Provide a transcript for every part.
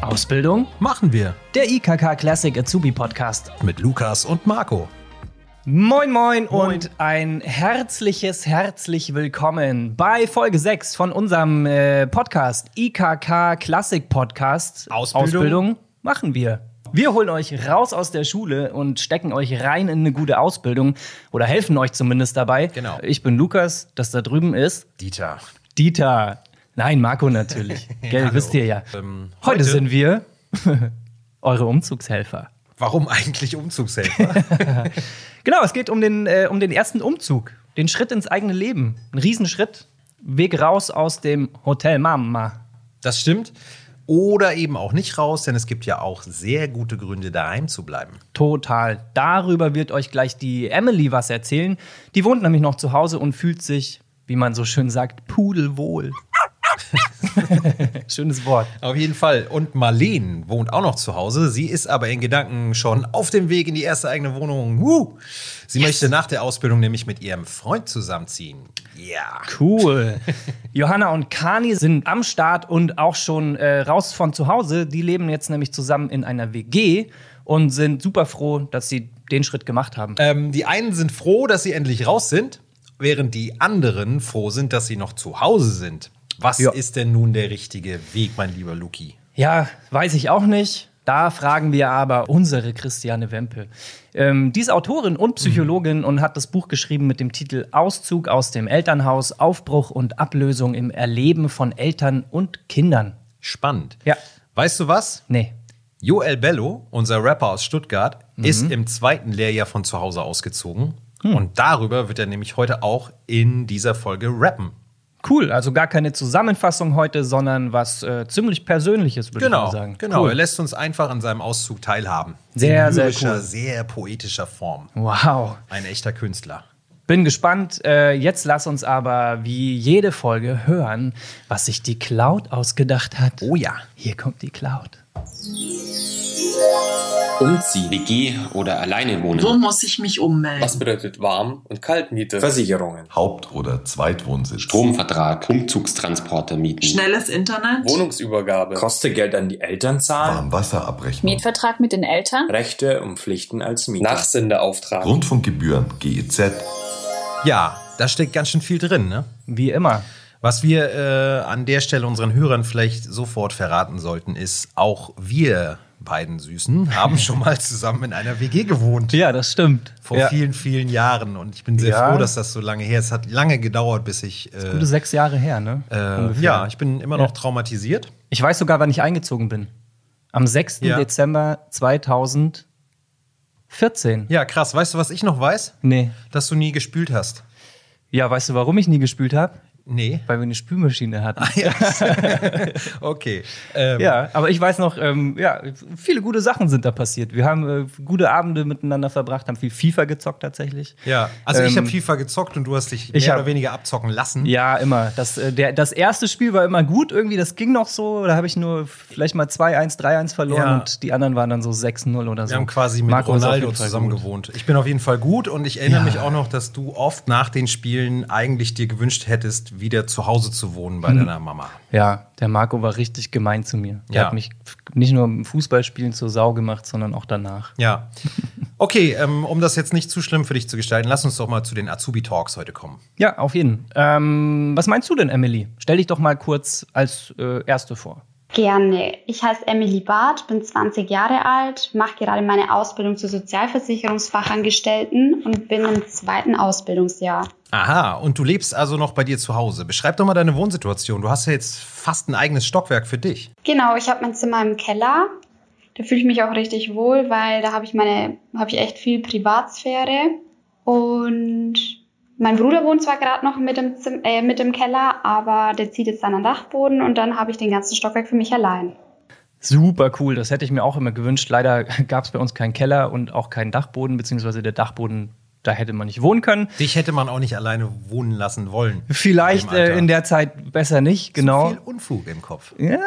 Ausbildung Machen wir der IKK Classic Azubi Podcast. mit Lukas und Marco. Moin, moin, Moin. und ein herzliches, herzlich willkommen bei Folge 6 von unserem äh, Podcast IKK Classic Podcast. Ausbildung. machen wir. Wir holen euch raus aus der Schule und stecken euch rein in eine gute Ausbildung oder helfen euch zumindest dabei. Genau. Ich bin Lukas, das da drüben ist Dieter. Dieter. Nein, Marco natürlich. Gell, Hallo. wisst ihr ja. Ähm, heute, heute- sind wir eure Umzugshelfer. Warum eigentlich Umzugshelfer? Genau, es geht um den, äh, um den ersten Umzug, den Schritt ins eigene Leben. Ein Riesenschritt. Weg raus aus dem Hotel Mama. das stimmt. Oder eben auch nicht raus, denn es gibt ja auch sehr gute Gründe, daheim zu bleiben. Total. Darüber wird euch gleich die Emily was erzählen. Die wohnt nämlich noch zu Hause und fühlt sich, wie man so schön sagt, pudelwohl. Schönes Wort. Auf jeden Fall. Und Marleen wohnt auch noch zu Hause. Sie ist aber in Gedanken schon auf dem Weg in die erste eigene Wohnung. Woo! Sie möchte nach der Ausbildung nämlich mit ihrem Freund zusammenziehen. Ja. Cool. Johanna und Kani sind am Start und auch schon äh, raus von zu Hause. Die leben jetzt nämlich zusammen in einer WG und sind super froh, dass sie den Schritt gemacht haben. Ähm, die einen sind froh, dass sie endlich raus sind, während die anderen froh sind, dass sie noch zu Hause sind. Was Ja. ist denn nun der richtige Weg, mein lieber Luki? Ja, weiß ich auch nicht. Da fragen wir aber unsere Christiane Wempe. Ähm, die ist Autorin und Psychologin und hat das Buch geschrieben mit dem Titel Auszug aus dem Elternhaus, Aufbruch und Ablösung im Erleben von Eltern und Kindern. Spannend. Ja. Weißt du was? Nee. Joel Bello, unser Rapper aus Stuttgart, ist im zweiten Lehrjahr von zu Hause ausgezogen. Und darüber wird er nämlich heute auch in dieser Folge rappen. Cool, also gar keine Zusammenfassung heute, sondern was äh, ziemlich Persönliches, würde ich Genau, mal sagen. genau. Cool. Er lässt uns einfach an seinem Auszug teilhaben. Sehr, In sehr lyrischer, cool. sehr poetischer Form. Wow. Ein echter Künstler. Bin gespannt. Äh, jetzt lass uns aber wie jede Folge hören, was sich die Cloud ausgedacht hat. Oh ja. Hier kommt die Cloud. Umziehen, WG oder alleine wohnen. Wo muss ich mich ummelden? Was bedeutet Warm- und Kaltmiete? Versicherungen. Haupt- oder Zweitwohnsitz. Stromvertrag, Umzugstransporter mieten. Schnelles Internet? Wohnungsübergabe. Kostet Geld an die Eltern zahlen. Warmwasserabrechnung. Mietvertrag mit den Eltern? Rechte und Pflichten als Mieter. Nachsendeauftrag. Rundfunkgebühren, GEZ. Ja, da steckt ganz schön viel drin, ne? Wie immer. Was wir äh, an der Stelle unseren Hörern vielleicht sofort verraten sollten, ist, auch wir beiden Süßen haben schon mal zusammen in einer WG gewohnt. Ja, das stimmt. Vor ja. vielen, vielen Jahren. Und ich bin sehr Ja. froh, dass das so lange her ist. Es hat lange gedauert, bis ich. Äh, Gute sechs Jahre her, ne? äh, ja, ich bin immer noch Ja. traumatisiert. Ich weiß sogar, wann ich eingezogen bin. Am 6. Ja. Dezember 2014. Ja, krass. Weißt du, was ich noch weiß? Nee. Dass du nie gespült hast. Ja, weißt du, warum ich nie gespült habe? Nee. Weil wir eine Spülmaschine hatten. okay. Ähm, Ja, aber ich weiß noch, ähm, ja, viele gute Sachen sind da passiert. Wir haben äh, gute Abende miteinander verbracht, haben viel FIFA gezockt tatsächlich. Ja, also ich Ähm, habe FIFA gezockt und du hast dich ich mehr hab- oder weniger abzocken lassen. Ja, immer. Das, äh, der, das erste Spiel war immer gut, irgendwie, das ging noch so. Da habe ich nur vielleicht mal 2-1, 3-1 verloren Ja. und die anderen waren dann so 6-0 oder so. Wir haben quasi mit Marco Ronaldo zusammen gut. gewohnt. Ich bin auf jeden Fall gut und ich erinnere Ja. mich auch noch, dass du oft nach den Spielen eigentlich dir gewünscht hättest, wieder zu Hause zu wohnen bei deiner Mama. Ja, der Marco war richtig gemein zu mir. Der Ja. hat mich nicht nur im Fußballspielen zur Sau gemacht, sondern auch danach. Ja. Okay, ähm, um das jetzt nicht zu schlimm für dich zu gestalten, lass uns doch mal zu den Azubi-Talks heute kommen. Ja, auf jeden. Ähm, was meinst du denn, Emily? Stell dich doch mal kurz als äh, Erste vor. Gerne. Ich heiße Emily Barth, bin 20 Jahre alt, mache gerade meine Ausbildung zur Sozialversicherungsfachangestellten und bin im zweiten Ausbildungsjahr. Aha, und du lebst also noch bei dir zu Hause. Beschreib doch mal deine Wohnsituation. Du hast ja jetzt fast ein eigenes Stockwerk für dich. Genau, ich habe mein Zimmer im Keller. Da fühle ich mich auch richtig wohl, weil da habe ich meine, habe ich echt viel Privatsphäre. Und mein Bruder wohnt zwar gerade noch mit im, Zim äh, mit im Keller, aber der zieht jetzt dann an den Dachboden und dann habe ich den ganzen Stockwerk für mich allein. Super cool, das hätte ich mir auch immer gewünscht. Leider gab es bei uns keinen Keller und auch keinen Dachboden, beziehungsweise der Dachboden, da hätte man nicht wohnen können. Dich hätte man auch nicht alleine wohnen lassen wollen. Vielleicht äh, in der Zeit besser nicht, genau. Zu viel Unfug im Kopf. Ja,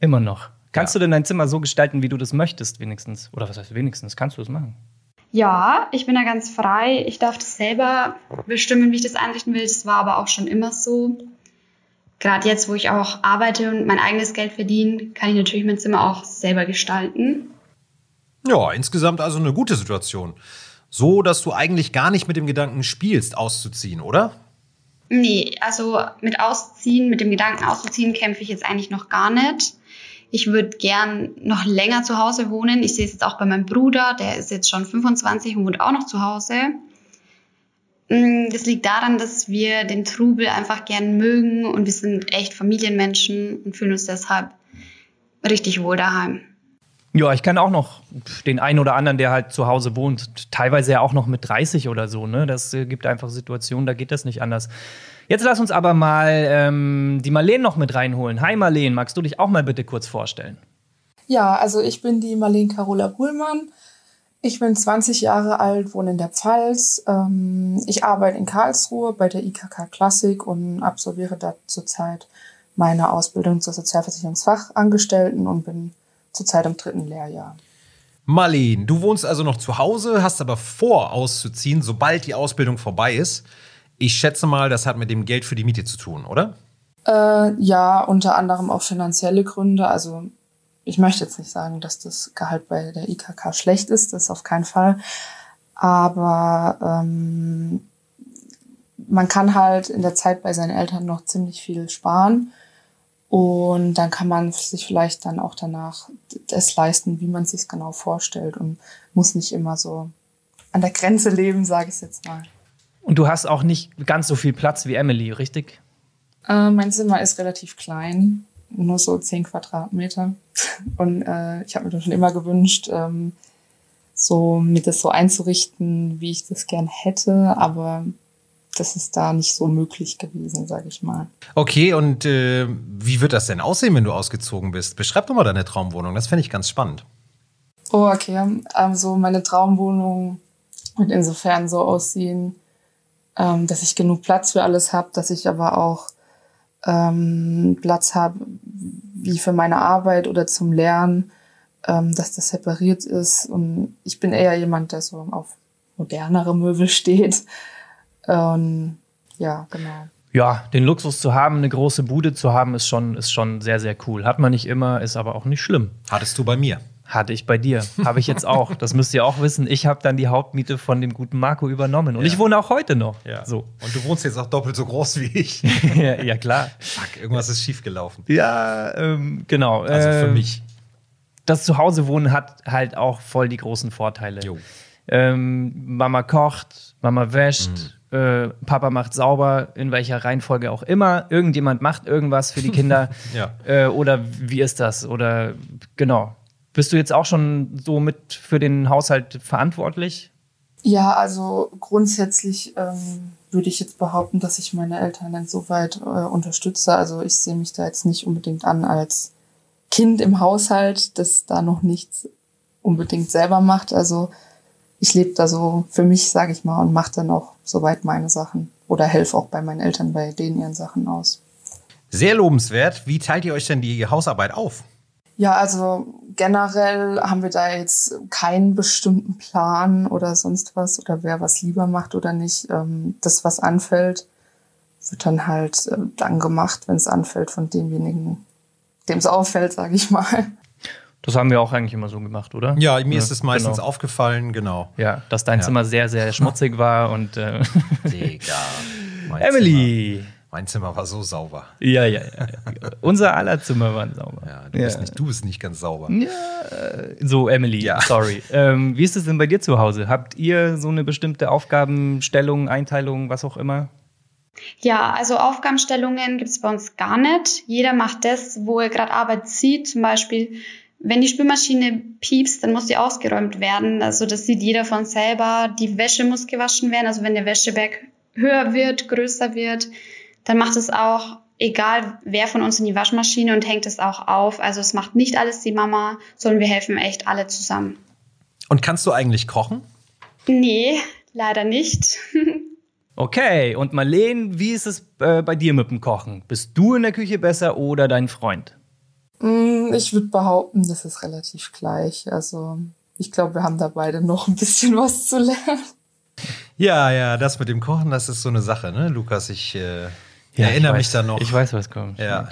immer noch. Kannst Ja. du denn dein Zimmer so gestalten, wie du das möchtest, wenigstens? Oder was heißt wenigstens? Kannst du es machen? Ja, ich bin da ganz frei. Ich darf das selber bestimmen, wie ich das einrichten will. Das war aber auch schon immer so. gerade jetzt, wo ich auch arbeite und mein eigenes Geld verdiene, kann ich natürlich mein Zimmer auch selber gestalten. Ja, insgesamt also eine gute Situation. So, dass du eigentlich gar nicht mit dem Gedanken spielst, auszuziehen, oder? Nee, also mit Ausziehen, mit dem Gedanken auszuziehen, kämpfe ich jetzt eigentlich noch gar nicht. Ich würde gern noch länger zu Hause wohnen. Ich sehe es jetzt auch bei meinem Bruder, der ist jetzt schon 25 und wohnt auch noch zu Hause. Mm, das liegt daran, dass wir den Trubel einfach gern mögen und wir sind echt Familienmenschen und fühlen uns deshalb richtig wohl daheim. Ja, ich kenne auch noch den einen oder anderen, der halt zu Hause wohnt. Teilweise ja auch noch mit 30 oder so. Ne? Das äh, gibt einfach Situationen, da geht das nicht anders. Jetzt lass uns aber mal ähm, die Marleen noch mit reinholen. Hi Marleen, magst du dich auch mal bitte kurz vorstellen? Ja, also ich bin die Marleen Carola Buhlmann. Ich bin 20 Jahre alt, wohne in der Pfalz. Ähm, ich arbeite in Karlsruhe bei der IKK Klassik und absolviere da zurzeit meine Ausbildung zur Sozialversicherungsfachangestellten und bin zurzeit im dritten Lehrjahr. Marleen, du wohnst also noch zu Hause, hast aber vor, auszuziehen, sobald die Ausbildung vorbei ist. Ich schätze mal, das hat mit dem Geld für die Miete zu tun, oder? Äh, ja, unter anderem auch finanzielle Gründe. Also ich möchte jetzt nicht sagen, dass das Gehalt bei der IKK schlecht ist, das auf keinen Fall. Aber ähm, man kann halt in der Zeit bei seinen Eltern noch ziemlich viel sparen. Und dann kann man sich vielleicht dann auch danach das leisten, wie man es sich genau vorstellt und muss nicht immer so an der Grenze leben, sage ich jetzt mal. Und du hast auch nicht ganz so viel Platz wie Emily, richtig? Äh, mein Zimmer ist relativ klein, nur so zehn Quadratmeter. Und äh, ich habe mir das schon immer gewünscht, ähm, so mir das so einzurichten, wie ich das gern hätte, aber das ist da nicht so möglich gewesen, sage ich mal. Okay, und äh, wie wird das denn aussehen, wenn du ausgezogen bist? Beschreib doch mal deine Traumwohnung, das fände ich ganz spannend. Oh, okay. Also meine Traumwohnung wird insofern so aussehen, ähm, dass ich genug Platz für alles habe, dass ich aber auch ähm, Platz habe, wie für meine Arbeit oder zum Lernen, ähm, dass das separiert ist. Und ich bin eher jemand, der so auf modernere Möbel steht. Und ja, genau. Ja, den Luxus zu haben, eine große Bude zu haben, ist schon, ist schon sehr, sehr cool. Hat man nicht immer, ist aber auch nicht schlimm. Hattest du bei mir? Hatte ich bei dir. Habe ich jetzt auch. Das müsst ihr auch wissen. Ich habe dann die Hauptmiete von dem guten Marco übernommen. Und Ja. ich wohne auch heute noch. Ja. So. Und du wohnst jetzt auch doppelt so groß wie ich. ja, ja, klar. Fuck, irgendwas ist schiefgelaufen. Ja, ähm, genau. Also für Ähm, mich. Das Zuhause-Wohnen hat halt auch voll die großen Vorteile. Jo. Ähm, Mama kocht, Mama wäscht, Mhm. Äh, Papa macht sauber, in welcher Reihenfolge auch immer. Irgendjemand macht irgendwas für die Kinder. Ja. äh, oder wie ist das? Oder genau. Bist du jetzt auch schon so mit für den Haushalt verantwortlich? Ja, also grundsätzlich ähm, würde ich jetzt behaupten, dass ich meine Eltern insoweit äh, unterstütze. Also ich sehe mich da jetzt nicht unbedingt an als Kind im Haushalt, das da noch nichts unbedingt selber macht. Also ich lebe da so für mich, sage ich mal, und mache dann auch soweit meine Sachen oder helfe auch bei meinen Eltern bei denen ihren Sachen aus. Sehr lobenswert. Wie teilt ihr euch denn die Hausarbeit auf? Ja, also generell haben wir da jetzt keinen bestimmten Plan oder sonst was oder wer was lieber macht oder nicht. Ähm, das, was anfällt, wird dann halt äh, dann gemacht, wenn es anfällt von demjenigen, dem es auffällt, sage ich mal. Das haben wir auch eigentlich immer so gemacht, oder? Ja, mir ist es meistens genau. aufgefallen, genau. Ja, dass dein Ja. Zimmer sehr, sehr schmutzig war und äh, Digga. mein Emily. Zimmer, mein Zimmer war so sauber. Ja, ja, ja. ja. Unser aller Zimmer waren sauber. Ja, du, Bist nicht, du bist nicht ganz sauber. So, Emily, Ja. sorry. Ähm, wie ist es denn bei dir zu Hause? Habt ihr so eine bestimmte Aufgabenstellung, Einteilung, was auch immer? Ja, also Aufgabenstellungen gibt es bei uns gar nicht. Jeder macht das, wo er gerade Arbeit sieht. Zum Beispiel, wenn die Spülmaschine piepst, dann muss die ausgeräumt werden. Also das sieht jeder von selber. Die Wäsche muss gewaschen werden. Also wenn der Wäscheberg höher wird, größer wird, dann macht es auch, egal wer von uns in die Waschmaschine und hängt es auch auf. Also es macht nicht alles die Mama, sondern wir helfen echt alle zusammen. Und kannst du eigentlich kochen? Nee, leider nicht. Okay, und Marleen, wie ist es äh, bei dir mit dem Kochen? Bist du in der Küche besser oder dein Freund? Mm, Ich würde behaupten, das ist relativ gleich. Also ich glaube, wir haben da beide noch ein bisschen was zu lernen. Ja, ja, das mit dem Kochen, das ist so eine Sache, ne, Lukas? Ich, äh, Ja, Erinnere ich mich da noch. Ich weiß, was kommt. Ja.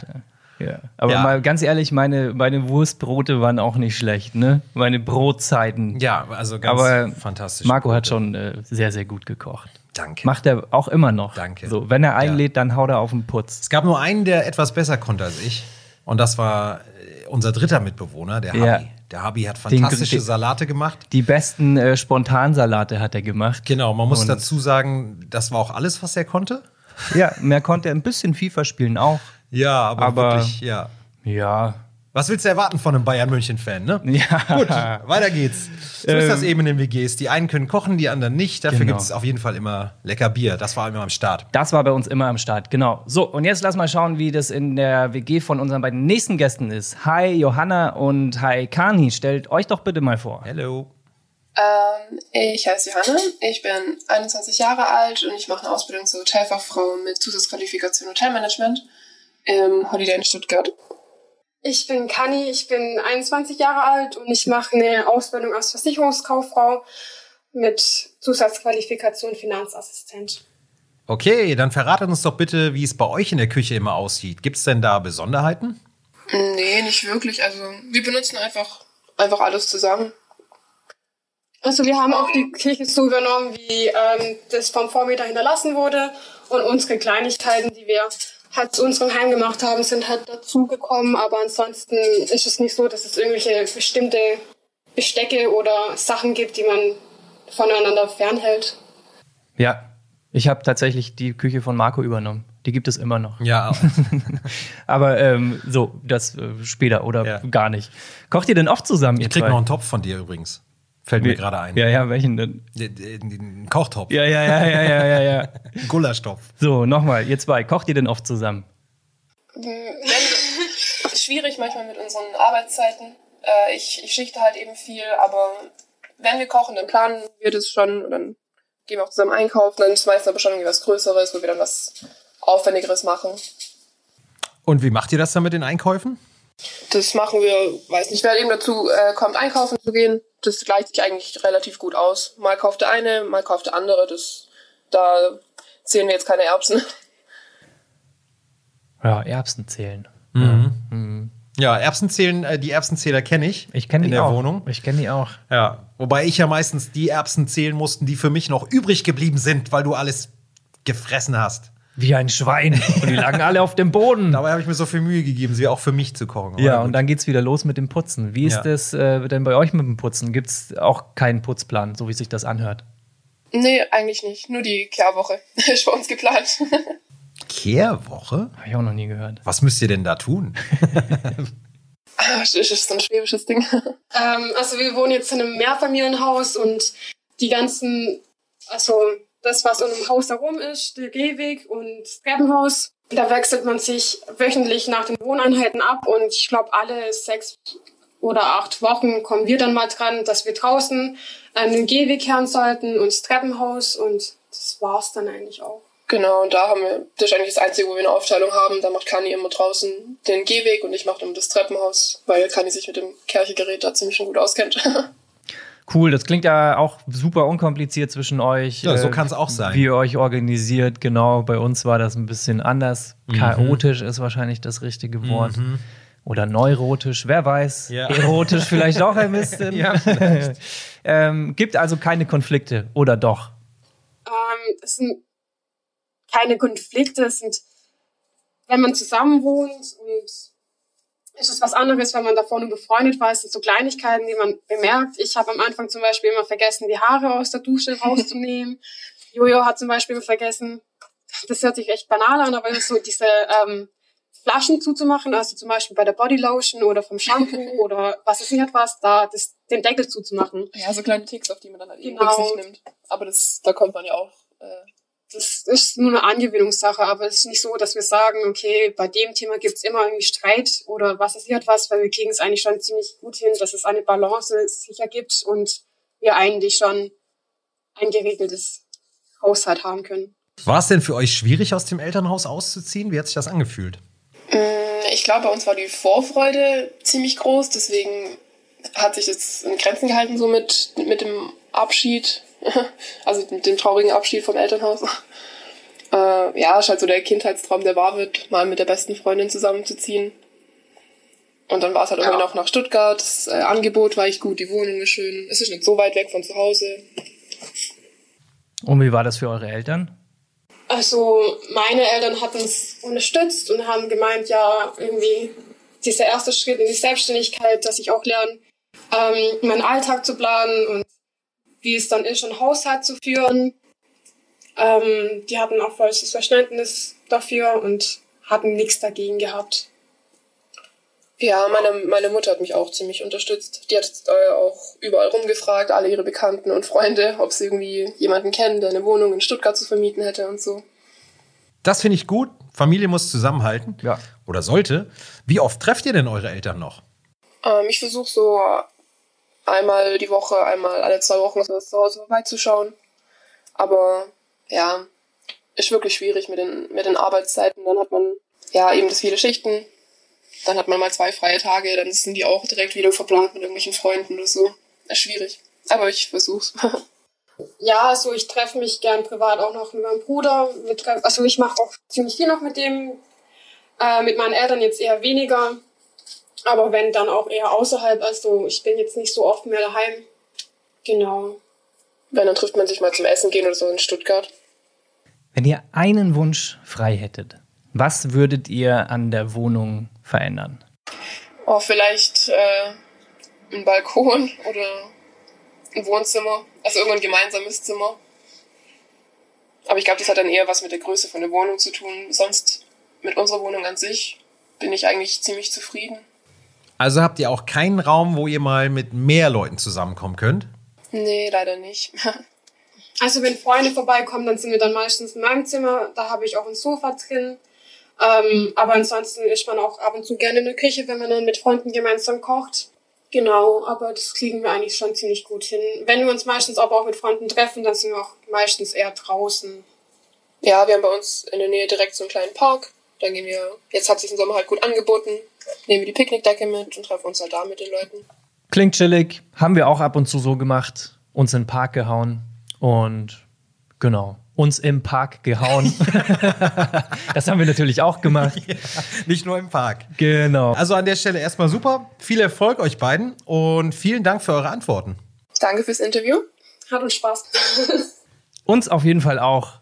ja. Aber Ja. mal ganz ehrlich, meine, meine Wurstbrote waren auch nicht schlecht, ne? Meine Brotzeiten. Ja, also ganz Aber fantastisch. Marco hat schon äh, sehr, sehr gut gekocht. Danke. Macht er auch immer noch. Danke. So, wenn er einlädt, dann haut er auf den Putz. Es gab nur einen, der etwas besser konnte als ich. Und das war äh, unser dritter Mitbewohner, der Ja. Habi. Der Habi hat fantastische den- Salate gemacht. Die besten äh, Spontansalate hat er gemacht. Genau, man muss Und- dazu sagen, das war auch alles, was er konnte. Ja, mehr konnte er ein bisschen FIFA spielen auch. Ja, aber, Aber- wirklich, ja. Ja. Was willst du erwarten von einem Bayern München-Fan, ne? Ja. Gut, weiter geht's. So ist Ähm, das eben in den WGs. Die einen können kochen, die anderen nicht. Dafür Genau. gibt es auf jeden Fall immer lecker Bier. Das war immer am Start. Das war bei uns immer am Start, genau. So, und jetzt lass mal schauen, wie das in der WG von unseren beiden nächsten Gästen ist. Hi Johanna und hi Kani. Stellt euch doch bitte mal vor. Hello. Ähm, ich heiße Johanna, ich bin 21 Jahre alt und ich mache eine Ausbildung zur Hotelfachfrau mit Zusatzqualifikation Hotelmanagement im Holiday in Stuttgart. Ich bin Kani, ich bin 21 Jahre alt und ich mache eine Ausbildung als Versicherungskauffrau mit Zusatzqualifikation Finanzassistent. Okay, dann verratet uns doch bitte, wie es bei euch in der Küche immer aussieht. Gibt es denn da Besonderheiten? Nee, nicht wirklich. Also wir benutzen einfach, einfach alles zusammen. Also wir haben auch die Küche so übernommen, wie ähm, das vom Vormieter hinterlassen wurde und unsere Kleinigkeiten, die wir halt zu unserem Heim gemacht haben, sind halt dazugekommen. Aber ansonsten ist es nicht so, dass es irgendwelche bestimmte Bestecke oder Sachen gibt, die man voneinander fernhält. Ja, ich habe tatsächlich die Küche von Marco übernommen. Die gibt es immer noch. Ja, Aber ähm, so, das äh, später oder Ja. gar nicht. Kocht ihr denn oft zusammen? ich ihr krieg zwei? noch einen Topf von dir übrigens. Fällt mir gerade ein. Ja, ja, welchen denn? Den- Kochtopf. Ja, ja, ja, ja, ja, ja, ja. Ein Gulaschtopf. So, nochmal, ihr zwei, kocht ihr denn oft zusammen? Schwierig manchmal mit unseren Arbeitszeiten. Äh, ich, ich schichte halt eben viel, aber wenn wir kochen, dann planen wir das schon und dann gehen wir auch zusammen einkaufen. Dann ist meistens aber schon irgendwie was Größeres, wo wir dann was Aufwendigeres machen. Und wie macht ihr das dann mit den Einkäufen? Das machen wir, weiß nicht, wer eben dazu äh, kommt, einkaufen zu gehen. Das gleicht sich eigentlich relativ gut aus. Mal kauft der eine, mal kauft der andere. Das, da zählen wir jetzt keine Erbsen. Ja, Erbsen zählen. Ja, Erbsenzählen, äh, die Erbsenzähler kenne ich. Ich kenne in die der auch. Wohnung. Ich kenne die auch. Ja, wobei ich ja meistens die Erbsen zählen mussten, die für mich noch übrig geblieben sind, weil du alles gefressen hast. Wie ein Schwein. Und die lagen alle auf dem Boden. Dabei habe ich mir so viel Mühe gegeben, sie auch für mich zu kochen. Ja, und dann geht's wieder los mit dem Putzen. Wie ist Ja. das äh, denn bei euch mit dem Putzen? Gibt's auch keinen Putzplan, so wie sich das anhört? nee, eigentlich nicht. Nur die Kehrwoche ist bei uns geplant. Kehrwoche? Habe ich auch noch nie gehört. Was müsst ihr denn da tun? Das ist so ein schwäbisches Ding. Ähm, also wir wohnen jetzt in einem Mehrfamilienhaus und die ganzen, also das, was um dem Haus herum ist, der Gehweg und das Treppenhaus, da wechselt man sich wöchentlich nach den Wohneinheiten ab und ich glaube alle sechs oder acht Wochen kommen wir dann mal dran, dass wir draußen ähm, den Gehweg kehren sollten und das Treppenhaus und das war's dann eigentlich auch. Genau, und da haben wir, das ist eigentlich das Einzige, wo wir eine Aufteilung haben. Da macht Kani immer draußen den Gehweg und ich mache dann das Treppenhaus, weil Kani sich mit dem Kirchegerät da ziemlich schon gut auskennt. Cool, das klingt ja auch super unkompliziert zwischen euch. Ja, so äh, kann's auch sein. Wie ihr euch organisiert, genau. Bei uns war das ein bisschen anders. Mhm. Chaotisch ist wahrscheinlich das richtige Wort. Oder neurotisch, wer weiß. Ja. Erotisch vielleicht auch ein bisschen. Ja, ähm, gibt also keine Konflikte, oder doch? Ähm, es sind keine Konflikte, es sind, wenn man zusammen wohnt und ist es was anderes, wenn man davor nur befreundet war. Es sind so Kleinigkeiten, die man bemerkt. Ich habe am Anfang zum Beispiel immer vergessen, die Haare aus der Dusche rauszunehmen. Jojo hat zum Beispiel vergessen, das hört sich echt banal an, aber so diese ähm, Flaschen zuzumachen, also zum Beispiel bei der Bodylotion oder vom Shampoo oder was es nicht was, da das, den Deckel zuzumachen. ja, so kleine Ticks, auf die man dann halt eben Genau. Rücksicht nimmt. Aber das, da kommt man ja auch. Äh, das ist nur eine Angewöhnungssache, aber es ist nicht so, dass wir sagen, okay, bei dem Thema gibt's immer irgendwie Streit oder was ist hier etwas, weil wir kriegen es eigentlich schon ziemlich gut hin, dass es eine Balance sich ergibt und wir eigentlich schon ein geregeltes Haushalt haben können. War es denn für euch schwierig, aus dem Elternhaus auszuziehen? Wie hat sich das angefühlt? Mm, Ich glaube, bei uns war die Vorfreude ziemlich groß, deswegen hat sich das in Grenzen gehalten, so mit, mit dem Abschied, also mit dem traurigen Abschied vom Elternhaus. Äh, ja, ist halt so der Kindheitstraum, der wahr wird, mal mit der besten Freundin zusammenzuziehen. Und dann war es halt irgendwie noch nach Stuttgart. Das äh, Angebot war echt gut, die Wohnung ist schön. Es ist nicht so weit weg von zu Hause. Und wie war das für eure Eltern? Also meine Eltern hatten es unterstützt und haben gemeint, ja, irgendwie dieser erste Schritt in die Selbstständigkeit, dass ich auch lerne, ähm, meinen Alltag zu planen und wie es dann ist, einen Haushalt zu führen. Ähm, die hatten auch volles Verständnis dafür und hatten nichts dagegen gehabt. Ja, meine, meine Mutter hat mich auch ziemlich unterstützt. Die hat äh, auch überall rumgefragt, alle ihre Bekannten und Freunde, ob sie irgendwie jemanden kennen, der eine Wohnung in Stuttgart zu vermieten hätte und so. Das finde ich gut. Familie muss zusammenhalten. Ja. Oder sollte. Wie oft trefft ihr denn eure Eltern noch? Ähm, ich versuche so einmal die Woche, einmal alle zwei Wochen so zu Hause vorbeizuschauen. Aber ja, ist wirklich schwierig mit den, mit den Arbeitszeiten. Dann hat man ja eben das viele Schichten. Dann hat man mal zwei freie Tage, dann sind die auch direkt wieder verplant mit irgendwelchen Freunden oder so. Ist schwierig. Aber ich versuch's. ja, also ich treffe mich gern privat auch noch mit meinem Bruder. Also ich mache auch ziemlich viel noch mit dem. Äh, mit meinen Eltern jetzt eher weniger. Aber wenn, dann auch eher außerhalb. Also ich bin jetzt nicht so oft mehr daheim. Genau. Wenn, dann trifft man sich mal zum Essen gehen oder so in Stuttgart. Wenn ihr einen Wunsch frei hättet, was würdet ihr an der Wohnung verändern? Oh, vielleicht äh, ein Balkon oder ein Wohnzimmer. Also irgendein gemeinsames Zimmer. Aber ich glaube, das hat dann eher was mit der Größe von der Wohnung zu tun. Sonst mit unserer Wohnung an sich bin ich eigentlich ziemlich zufrieden. Also habt ihr auch keinen Raum, wo ihr mal mit mehr Leuten zusammenkommen könnt? Nee, leider nicht. also wenn Freunde vorbeikommen, dann sind wir dann meistens in meinem Zimmer. Da habe ich auch ein Sofa drin. Ähm, aber ansonsten ist man auch ab und zu gerne in der Küche, wenn man dann mit Freunden gemeinsam kocht. Genau, aber das kriegen wir eigentlich schon ziemlich gut hin. Wenn wir uns meistens aber auch mit Freunden treffen, dann sind wir auch meistens eher draußen. Ja, wir haben bei uns in der Nähe direkt so einen kleinen Park. Da gehen wir, jetzt hat sich im Sommer halt gut angeboten, nehmen wir die Picknickdecke mit und treffen uns halt da mit den Leuten. Klingt chillig, haben wir auch ab und zu so gemacht, uns in den Park gehauen und genau, uns im Park gehauen. das haben wir natürlich auch gemacht. Ja, nicht nur im Park. Genau. Also an der Stelle erstmal super. Viel Erfolg euch beiden und vielen Dank für eure Antworten. Danke fürs Interview. Hat uns Spaß. uns auf jeden Fall auch.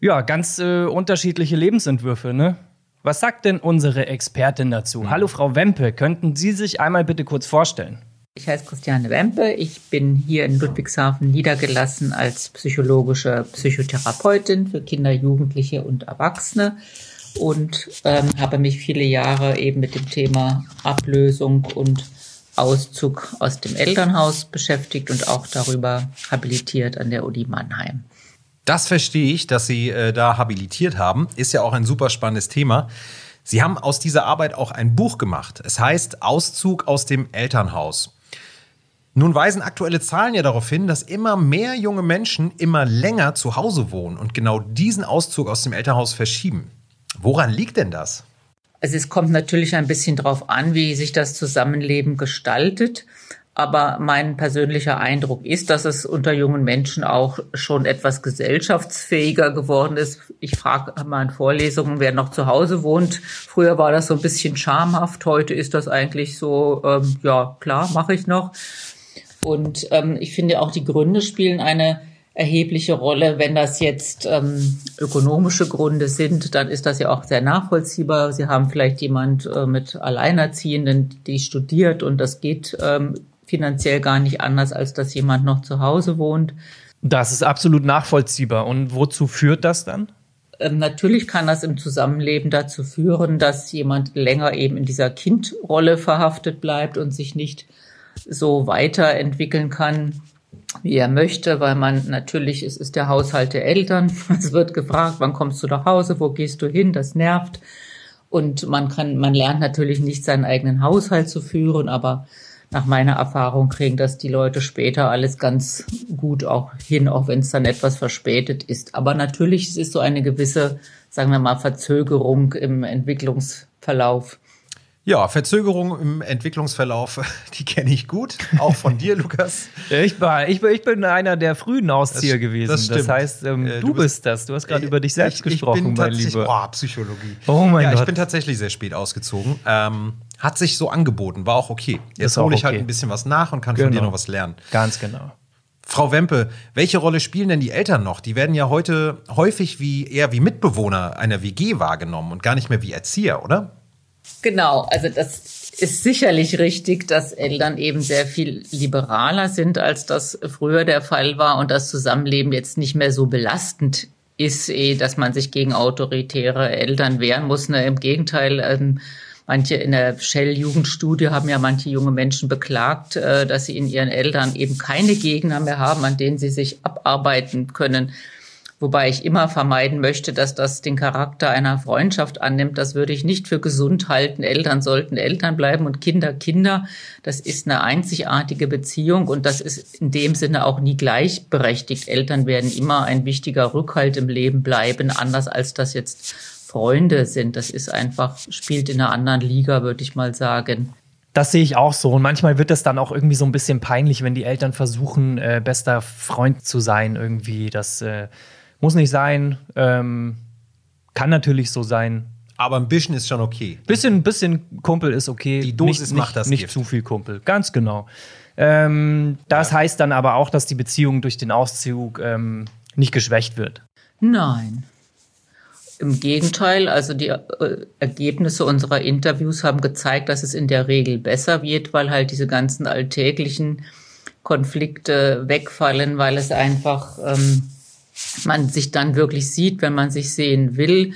Ja, ganz äh, unterschiedliche Lebensentwürfe, ne? Was sagt denn unsere Expertin dazu? Mhm. Hallo Frau Wempe, könnten Sie sich einmal bitte kurz vorstellen? Ich heiße Christiane Wempe. Ich bin hier in Ludwigshafen niedergelassen als psychologische Psychotherapeutin für Kinder, Jugendliche und Erwachsene und ähm, habe mich viele Jahre eben mit dem Thema Ablösung und Auszug aus dem Elternhaus beschäftigt und auch darüber habilitiert an der Uni Mannheim. Das verstehe ich, dass Sie äh, da habilitiert haben. Ist ja auch ein super spannendes Thema. Sie haben aus dieser Arbeit auch ein Buch gemacht. Es heißt Auszug aus dem Elternhaus. Nun weisen aktuelle Zahlen ja darauf hin, dass immer mehr junge Menschen immer länger zu Hause wohnen und genau diesen Auszug aus dem Elternhaus verschieben. Woran liegt denn das? Also es kommt natürlich ein bisschen darauf an, wie sich das Zusammenleben gestaltet. Aber mein persönlicher Eindruck ist, dass es unter jungen Menschen auch schon etwas gesellschaftsfähiger geworden ist. Ich frage mal in Vorlesungen, wer noch zu Hause wohnt. Früher war das so ein bisschen schamhaft. Heute ist das eigentlich so, ähm, ja, klar, mache ich noch. Und ähm, ich finde auch die Gründe spielen eine erhebliche Rolle. Wenn das jetzt ähm, ökonomische Gründe sind, dann ist das ja auch sehr nachvollziehbar. Sie haben vielleicht jemand äh, mit Alleinerziehenden, die studiert und das geht ähm, finanziell gar nicht anders, als dass jemand noch zu Hause wohnt. Das ist absolut nachvollziehbar. Und wozu führt das dann? Ähm, natürlich kann das im Zusammenleben dazu führen, dass jemand länger eben in dieser Kindrolle verhaftet bleibt und sich nicht so weiterentwickeln kann, wie er möchte, weil man natürlich, es ist der Haushalt der Eltern. Es wird gefragt, wann kommst du nach Hause, wo gehst du hin, das nervt. Und man kann, man lernt natürlich nicht seinen eigenen Haushalt zu führen, aber nach meiner Erfahrung kriegen das die Leute später alles ganz gut auch hin, auch wenn es dann etwas verspätet ist. Aber natürlich es ist so eine gewisse, sagen wir mal, Verzögerung im Entwicklungsverlauf. Ja, Verzögerung im Entwicklungsverlauf, die kenne ich gut. Auch von dir, Lukas. Ich, war, ich, ich bin einer der frühen Auszieher Das- gewesen. das Das, stimmt. heißt, ähm, Äh, du, du bist- bist das. Du hast gerade über dich selbst ich, ich gesprochen, bin mein tatsächlich- Lieber. Oh, Psychologie. Oh mein ja, ich Gott. bin tatsächlich sehr spät ausgezogen. Ähm, hat sich so angeboten, war auch okay. Jetzt hole ich halt okay. ein bisschen was nach und kann von Genau. dir noch was lernen. Ganz genau. Frau Wempe, welche Rolle spielen denn die Eltern noch? Die werden ja heute häufig wie eher wie Mitbewohner einer WG wahrgenommen und gar nicht mehr wie Erzieher, oder? Genau, also das ist sicherlich richtig, dass Eltern eben sehr viel liberaler sind, als das früher der Fall war und das Zusammenleben jetzt nicht mehr so belastend ist, eh, dass man sich gegen autoritäre Eltern wehren muss. Ne? Im Gegenteil, ähm, manche in der Shell-Jugendstudie haben ja manche junge Menschen beklagt, äh, dass sie in ihren Eltern eben keine Gegner mehr haben, an denen sie sich abarbeiten können. Wobei ich immer vermeiden möchte, dass das den Charakter einer Freundschaft annimmt. Das würde ich nicht für gesund halten. Eltern sollten Eltern bleiben und Kinder Kinder. Das ist eine einzigartige Beziehung und das ist in dem Sinne auch nie gleichberechtigt. Eltern werden immer ein wichtiger Rückhalt im Leben bleiben, anders als das jetzt Freunde sind. Das ist einfach, spielt in einer anderen Liga, würde ich mal sagen. Das sehe ich auch so. Und manchmal wird es dann auch irgendwie so ein bisschen peinlich, wenn die Eltern versuchen, äh, bester Freund zu sein. Irgendwie. Das äh, muss nicht sein. Ähm, kann natürlich so sein. Aber ein bisschen ist schon okay. Bisschen, bisschen Kumpel ist okay. Die Dosis nicht, macht nicht, das Nicht Gift. zu viel Kumpel. Ganz genau. Ähm, das heißt dann aber auch, dass die Beziehung durch den Auszug ähm, nicht geschwächt wird. Nein. Im Gegenteil, also die äh, Ergebnisse unserer Interviews haben gezeigt, dass es in der Regel besser wird, weil halt diese ganzen alltäglichen Konflikte wegfallen, weil es einfach ähm, man sich dann wirklich sieht, wenn man sich sehen will.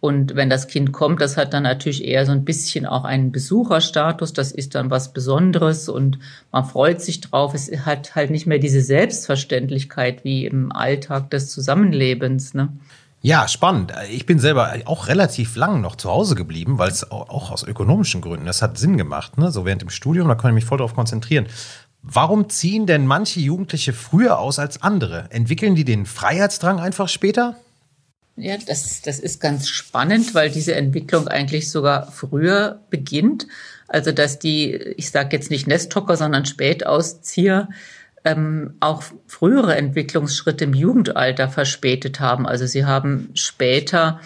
Und wenn das Kind kommt, das hat dann natürlich eher so ein bisschen auch einen Besucherstatus. Das ist dann was Besonderes und man freut sich drauf. Es hat halt nicht mehr diese Selbstverständlichkeit wie im Alltag des Zusammenlebens. Ne? Ja, spannend. Ich bin selber auch relativ lang noch zu Hause geblieben, weil es au- auch aus ökonomischen Gründen, das hat Sinn gemacht, ne? so während dem Studium, da konnte ich mich voll darauf konzentrieren. Warum ziehen denn manche Jugendliche früher aus als andere? Entwickeln die den Freiheitsdrang einfach später? Ja, das, das ist ganz spannend, weil diese Entwicklung eigentlich sogar früher beginnt. Also dass die, ich sage jetzt nicht Nesthocker, sondern Spätauszieher ähm, auch frühere Entwicklungsschritte im Jugendalter verspätet haben. Also sie haben später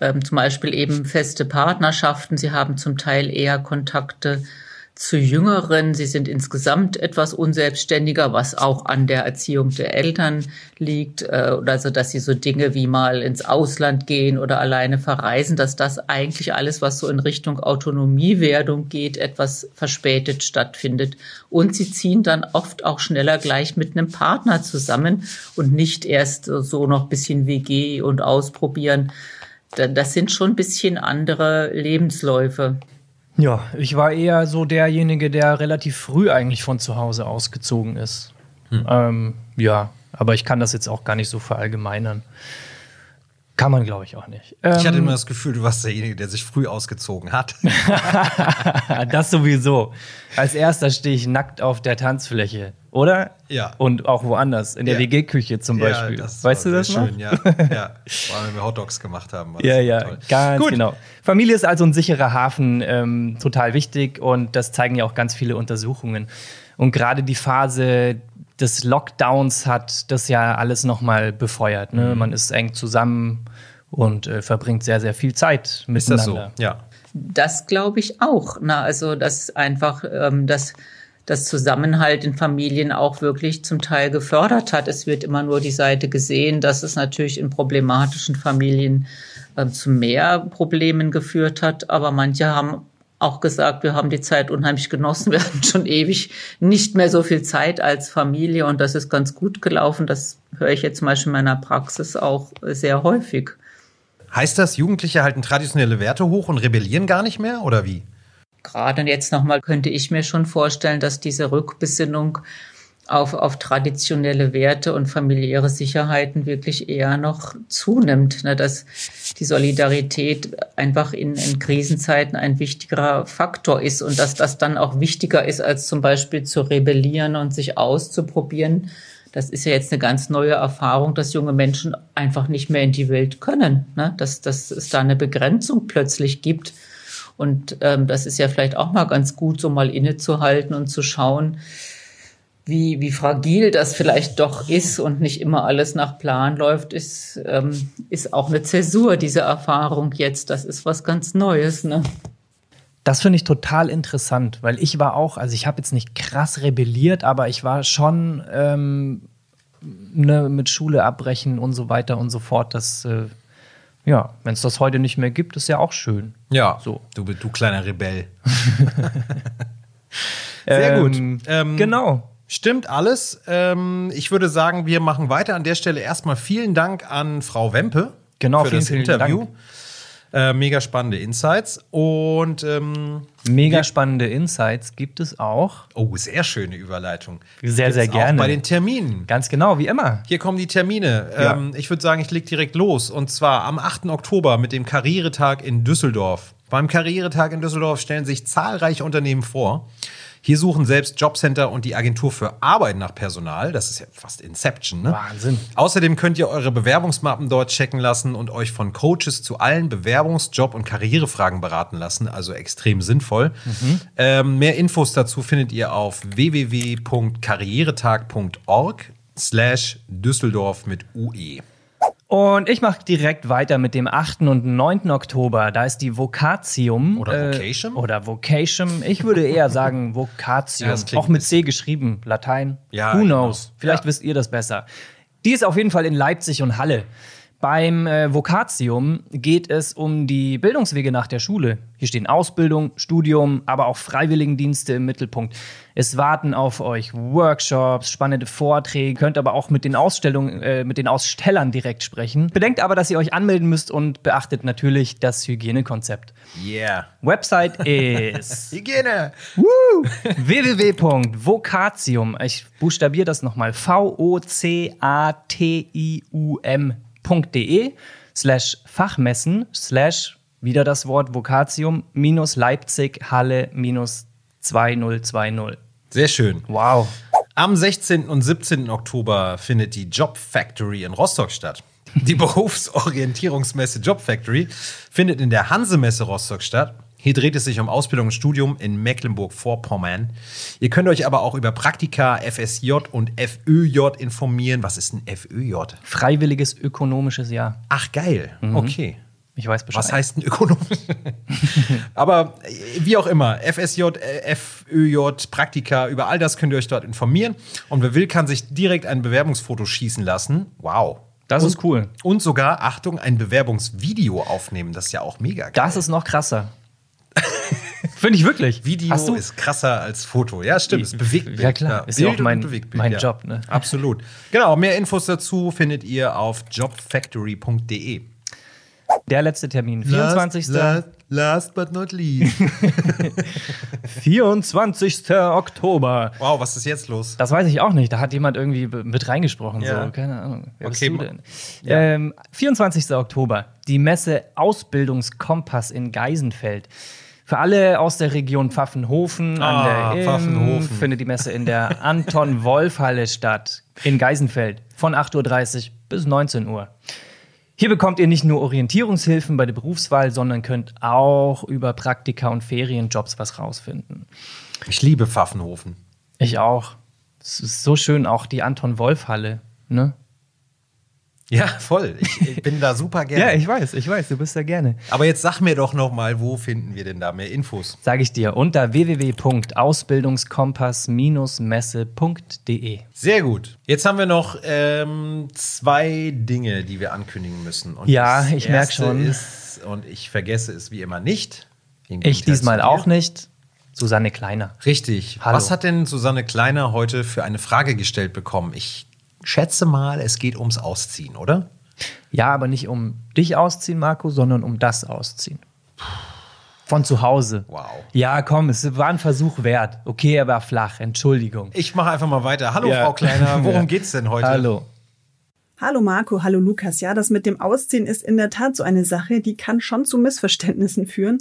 ähm, zum Beispiel eben feste Partnerschaften, sie haben zum Teil eher Kontakte zu Jüngeren. Sie sind insgesamt etwas unselbstständiger, was auch an der Erziehung der Eltern liegt. Äh, oder so, dass sie so Dinge wie mal ins Ausland gehen oder alleine verreisen, dass das eigentlich alles, was so in Richtung Autonomiewerdung geht, etwas verspätet stattfindet. Und sie ziehen dann oft auch schneller gleich mit einem Partner zusammen und nicht erst so noch bisschen WG und ausprobieren. Da- Das sind schon ein bisschen andere Lebensläufe. Ja, ich war eher so derjenige, der relativ früh eigentlich von zu Hause ausgezogen ist. Ähm, ja, aber ich kann das jetzt auch gar nicht so verallgemeinern. Kann man, glaube ich, auch nicht. ich hatte Ähm, immer das Gefühl, du warst derjenige, der sich früh ausgezogen hat. das sowieso. Als erster stehe ich nackt auf der Tanzfläche, oder? Ja. Und auch woanders, in der Ja. WG-Küche zum Beispiel. das weißt du das sehr noch? schön, ja. ja. Vor allem, wenn wir Hotdogs gemacht haben. Ja, ja, toll. ganz Gut. genau. Familie ist also ein sicherer Hafen, ähm, total wichtig und das zeigen ja auch ganz viele Untersuchungen. Und gerade die Phase des Lockdowns hat das ja alles nochmal befeuert. Ne? Mhm. Man ist eng zusammen und äh, verbringt sehr, sehr viel Zeit Ist miteinander. das so? Ja. Das glaube ich auch. Na, also dass einfach ähm, das, das Zusammenhalt in Familien auch wirklich zum Teil gefördert hat. Es wird immer nur die Seite gesehen, dass es natürlich in problematischen Familien ähm, zu mehr Problemen geführt hat. Aber manche haben auch gesagt, wir haben die Zeit unheimlich genossen. Wir hatten schon ewig nicht mehr so viel Zeit als Familie und das ist ganz gut gelaufen. Das höre ich jetzt zum Beispiel in meiner Praxis auch sehr häufig. Heißt das, Jugendliche halten traditionelle Werte hoch und rebellieren gar nicht mehr? Oder wie? Gerade jetzt nochmal könnte ich mir schon vorstellen, dass diese Rückbesinnung auf, auf traditionelle Werte und familiäre Sicherheiten wirklich eher noch zunimmt. Ne, dass die Solidarität einfach in, in Krisenzeiten ein wichtigerer Faktor ist und dass das dann auch wichtiger ist, als zum Beispiel zu rebellieren und sich auszuprobieren. Das ist ja jetzt eine ganz neue Erfahrung, dass junge Menschen einfach nicht mehr in die Welt können. Ne? Dass, dass es da eine Begrenzung plötzlich gibt. Und ähm, das ist ja vielleicht auch mal ganz gut, so mal innezuhalten und zu schauen, wie, wie fragil das vielleicht doch ist und nicht immer alles nach Plan läuft, ist, ähm, ist auch eine Zäsur, diese Erfahrung jetzt. Das ist was ganz Neues. Ne? Das finde ich total interessant, weil ich war auch, also ich habe jetzt nicht krass rebelliert, aber ich war schon ähm, ne, mit Schule abbrechen und so weiter und so fort. Das, äh, ja, wenn es das heute nicht mehr gibt, ist ja auch schön. Ja, so. du, du kleiner Rebell. Sehr gut. Ähm, Ähm, genau. Stimmt alles. Ähm, ich würde sagen, wir machen weiter. An der Stelle erstmal vielen Dank an Frau Wempe Genau, für vielen, das vielen Interview. Dank. Äh, mega spannende Insights. Und ähm, Mega spannende Insights gibt es auch. oh, sehr schöne Überleitung. Sehr, sehr gerne. Auch bei den Terminen. Ganz genau, wie immer. Hier kommen die Termine. Ja. Ähm, ich würde sagen, ich leg direkt los. Und zwar am 8. Oktober mit dem Karrieretag in Düsseldorf. Beim Karrieretag in Düsseldorf stellen sich zahlreiche Unternehmen vor. Hier suchen selbst Jobcenter und die Agentur für Arbeit nach Personal. Das ist ja fast Inception, ne? Wahnsinn. Außerdem könnt ihr eure Bewerbungsmappen dort checken lassen und euch von Coaches zu allen Bewerbungs-, Job- und Karrierefragen beraten lassen. Also extrem sinnvoll. Ähm, mehr Infos dazu findet ihr auf www.karrieretag.org slash Düsseldorf mit. UE. Und ich mache direkt weiter mit dem 8. und 9. Oktober. Da ist die Vocatium. Oder Vocation? Oder Vocation. Ich würde eher sagen Vocatium. Ja, Auch mit C geschrieben. Latein. Ja, Who genau. knows? Vielleicht Ja. wisst ihr das besser. Die ist auf jeden Fall in Leipzig und Halle. Beim äh, Vocatium geht es um die Bildungswege nach der Schule. Hier stehen Ausbildung, Studium, aber auch Freiwilligendienste im Mittelpunkt. Es warten auf euch Workshops, spannende Vorträge, könnt aber auch mit den Ausstellungen, äh, mit den Ausstellern direkt sprechen. Bedenkt aber, dass ihr euch anmelden müsst und beachtet natürlich das Hygienekonzept. Yeah. Website ist Hygiene. www.vocatium. Ich buchstabiere das nochmal. V-O-C-A-T-I-U-M.de slash Fachmessen slash wieder das Wort Vocatium minus Leipzig Halle minus 2020. Sehr schön. Wow. Am 16. und 17. Oktober findet die Job Factory in Rostock statt. Die Berufsorientierungsmesse Job Factory findet in der Hansemesse Rostock statt. Hier dreht es sich um Ausbildung und Studium in Mecklenburg-Vorpommern. Ihr könnt euch aber auch über Praktika, FSJ und FÖJ informieren. Was ist ein FÖJ? Freiwilliges ökonomisches Jahr. Ach, geil. Okay. Ich weiß Bescheid. Was heißt ein ökonomisch? Aber äh, wie auch immer, FSJ, äh, FÖJ, Praktika, über all das könnt ihr euch dort informieren. Und wer will, kann sich direkt ein Bewerbungsfoto schießen lassen. Wow. Das und, ist cool. Und sogar, Achtung, ein Bewerbungsvideo aufnehmen. Das ist ja auch mega geil. Das ist noch krasser. Finde ich wirklich. Video ist krasser als Foto. Ja, stimmt. Es bewegt Ja, klar. Ist ja auch mein- mein Job, ne? Absolut. Genau, mehr Infos dazu findet ihr auf jobfactory.de. Der letzte Termin. 24. Last, last but not least. 24. Oktober. wow, was ist jetzt los? Das weiß ich auch nicht. Da hat jemand irgendwie mit reingesprochen. Ja. So, keine Ahnung. Wer Okay, bist du denn? Ähm, 24. Oktober. Die Messe Ausbildungskompass in Geisenfeld. Für alle aus der Region Pfaffenhofen Ah, an der Pfaffenhofen. findet die Messe in der Anton-Wolf-Halle statt, in Geisenfeld, von 8.30 Uhr bis 19 Uhr. Hier bekommt ihr nicht nur Orientierungshilfen bei der Berufswahl, sondern könnt auch über Praktika und Ferienjobs was rausfinden. Ich liebe Pfaffenhofen. Ich auch. Es ist so schön, auch die Anton-Wolf-Halle. Ne? Ja, voll. Ich, bin da super gerne. Ja, ich weiß, ich weiß, du bist da gerne. Aber jetzt sag mir doch noch mal, wo finden wir denn da mehr Infos? Sage ich dir unter www.ausbildungskompass-messe.de. Sehr gut. Jetzt haben wir noch ähm, zwei Dinge, die wir ankündigen müssen. Und Ja, ich merk erste schon. Ist, und ich vergesse es wie immer nicht. Ich diesmal auch nicht. Susanne Kleiner. Richtig. Hallo. Was hat denn Susanne Kleiner heute für eine Frage gestellt bekommen? Ich schätze mal, es geht ums Ausziehen, oder? Ja, aber nicht um dich ausziehen, Marco, sondern um das Ausziehen. Von zu Hause. Wow. Ja, komm, es war ein Versuch wert. Okay, er war flach, Entschuldigung. Ich mache einfach mal weiter. Hallo, Ja. Frau Kleiner. Worum Ja. geht's denn heute? Hallo. Hallo Marco, hallo Lukas. Ja, das mit dem Ausziehen ist in der Tat so eine Sache, die kann schon zu Missverständnissen führen.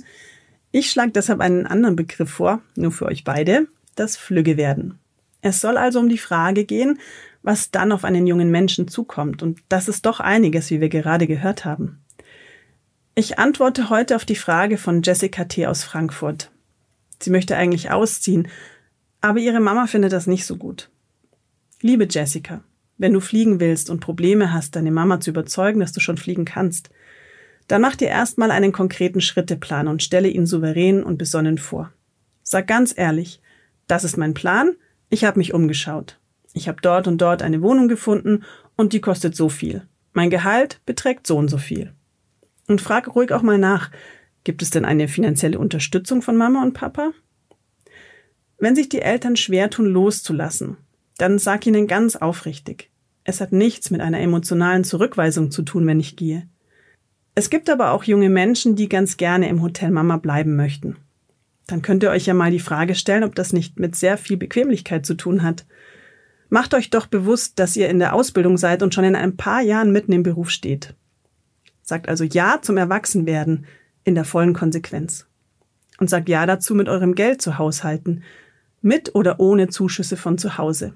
Ich schlage deshalb einen anderen Begriff vor, nur für euch beide, das Flüggewerden. Es soll also um die Frage gehen, was dann auf einen jungen Menschen zukommt. Und das ist doch einiges, wie wir gerade gehört haben. Ich antworte heute auf die Frage von Jessica T. aus Frankfurt. Sie möchte eigentlich ausziehen, aber ihre Mama findet das nicht so gut. Liebe Jessica, wenn du fliegen willst und Probleme hast, deine Mama zu überzeugen, dass du schon fliegen kannst, dann mach dir erstmal einen konkreten Schritteplan und stelle ihn souverän und besonnen vor. Sag ganz ehrlich, das ist mein Plan, ich habe mich umgeschaut. Ich habe dort und dort eine Wohnung gefunden und die kostet so viel. Mein Gehalt beträgt so und so viel. Und frag ruhig auch mal nach, gibt es denn eine finanzielle Unterstützung von Mama und Papa? Wenn sich die Eltern schwer tun, loszulassen, dann sag ihnen ganz aufrichtig. Es hat nichts mit einer emotionalen Zurückweisung zu tun, wenn ich gehe. Es gibt aber auch junge Menschen, die ganz gerne im Hotel Mama bleiben möchten. Dann könnt ihr euch ja mal die Frage stellen, ob das nicht mit sehr viel Bequemlichkeit zu tun hat. Macht euch doch bewusst, dass ihr in der Ausbildung seid und schon in ein paar Jahren mitten im Beruf steht. Sagt also Ja zum Erwachsenwerden in der vollen Konsequenz. Und sagt Ja dazu, mit eurem Geld zu haushalten, mit oder ohne Zuschüsse von zu Hause.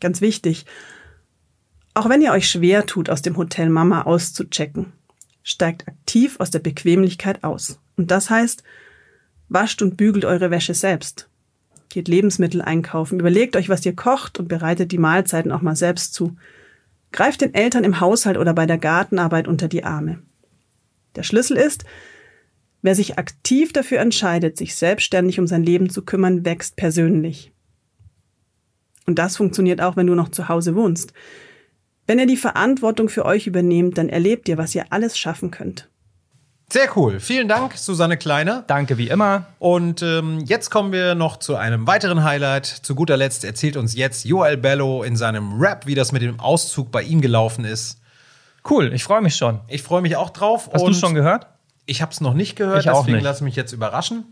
Ganz wichtig, auch wenn ihr euch schwer tut, aus dem Hotel Mama auszuchecken, steigt aktiv aus der Bequemlichkeit aus. Und das heißt, wascht und bügelt eure Wäsche selbst. Geht Lebensmittel einkaufen, überlegt euch, was ihr kocht und bereitet die Mahlzeiten auch mal selbst zu. Greift den Eltern im Haushalt oder bei der Gartenarbeit unter die Arme. Der Schlüssel ist, Wer sich aktiv dafür entscheidet, sich selbstständig um sein Leben zu kümmern, wächst persönlich. Und das funktioniert auch, wenn du noch zu Hause wohnst. Wenn ihr die Verantwortung für euch übernehmt, dann erlebt ihr, was ihr alles schaffen könnt. Sehr cool. Vielen Dank, Susanne Kleiner. Danke wie immer. Und ähm, jetzt kommen wir noch zu einem weiteren Highlight. Zu guter Letzt erzählt uns jetzt Joel Bello in seinem Rap, wie das mit dem Auszug bei ihm gelaufen ist. Cool, ich freue mich schon. Ich freue mich auch drauf. Hast du schon gehört? Ich habe es noch nicht gehört, Ich auch deswegen nicht. lasse mich jetzt überraschen.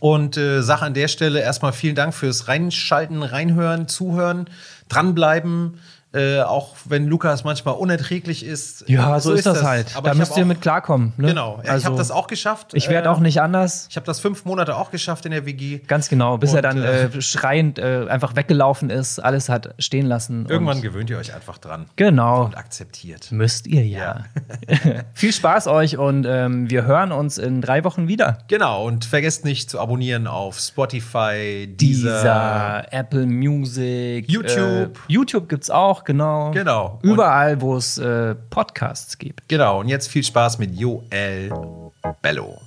Und äh, sage an der Stelle erstmal vielen Dank fürs Reinschalten, Reinhören, Zuhören, dranbleiben. Äh, auch wenn Lukas manchmal unerträglich ist. Ja, so, ist das, halt. Aber da müsst ihr mit klarkommen. Ne? Genau, ja, ich habe das auch geschafft. Ich werde Äh, auch nicht anders. Ich habe das fünf Monate auch geschafft in der WG. Ganz genau, bis er Und, dann äh, äh, schreiend äh, einfach weggelaufen ist, alles hat stehen lassen. Irgendwann gewöhnt ihr euch einfach dran. Genau. Und akzeptiert. Müsst ihr ja. Viel Spaß euch und ähm, wir hören uns in drei Wochen wieder. Genau, und vergesst nicht zu abonnieren auf Spotify, Dieser, Deezer, Apple Music, YouTube. YouTube gibt's auch, genau. Genau. Überall, wo es äh, Podcasts gibt. Genau, und jetzt viel Spaß mit Joel Bello.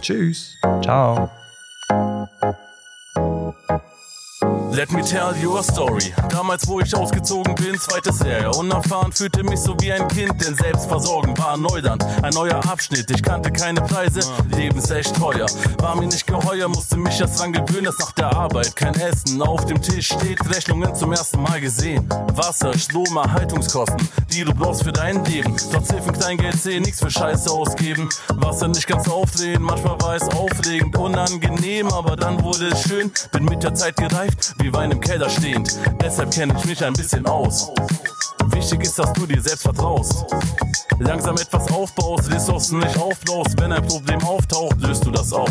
Tschüss. Ciao. Let me tell you a story. Damals, wo ich ausgezogen bin, zweite Serie. Unerfahren fühlte mich so wie ein Kind, denn Selbstversorgen war Neuland. Ein neuer Abschnitt, ich kannte keine Preise, Leben ist echt teuer. War mir nicht geheuer, musste mich erst dran gewöhnen, dass nach der Arbeit kein Essen auf dem Tisch steht. Rechnungen zum ersten Mal gesehen. Wasser, Strom, Erhaltungskosten, die du brauchst für dein Leben. Trotz Hilfen Kleingeld sehen, nichts für Scheiße ausgeben. Wasser nicht ganz aufdrehen, manchmal war es aufregend, unangenehm, aber dann wurde es schön. Bin mit der Zeit gereift, wie Wein im Keller stehend. Deshalb kenne ich mich ein bisschen aus. Wichtig ist, dass du dir selbst vertraust. Langsam etwas aufbaust, Ressourcen nicht aufbaust. Wenn ein Problem auftaucht, löst du das auch.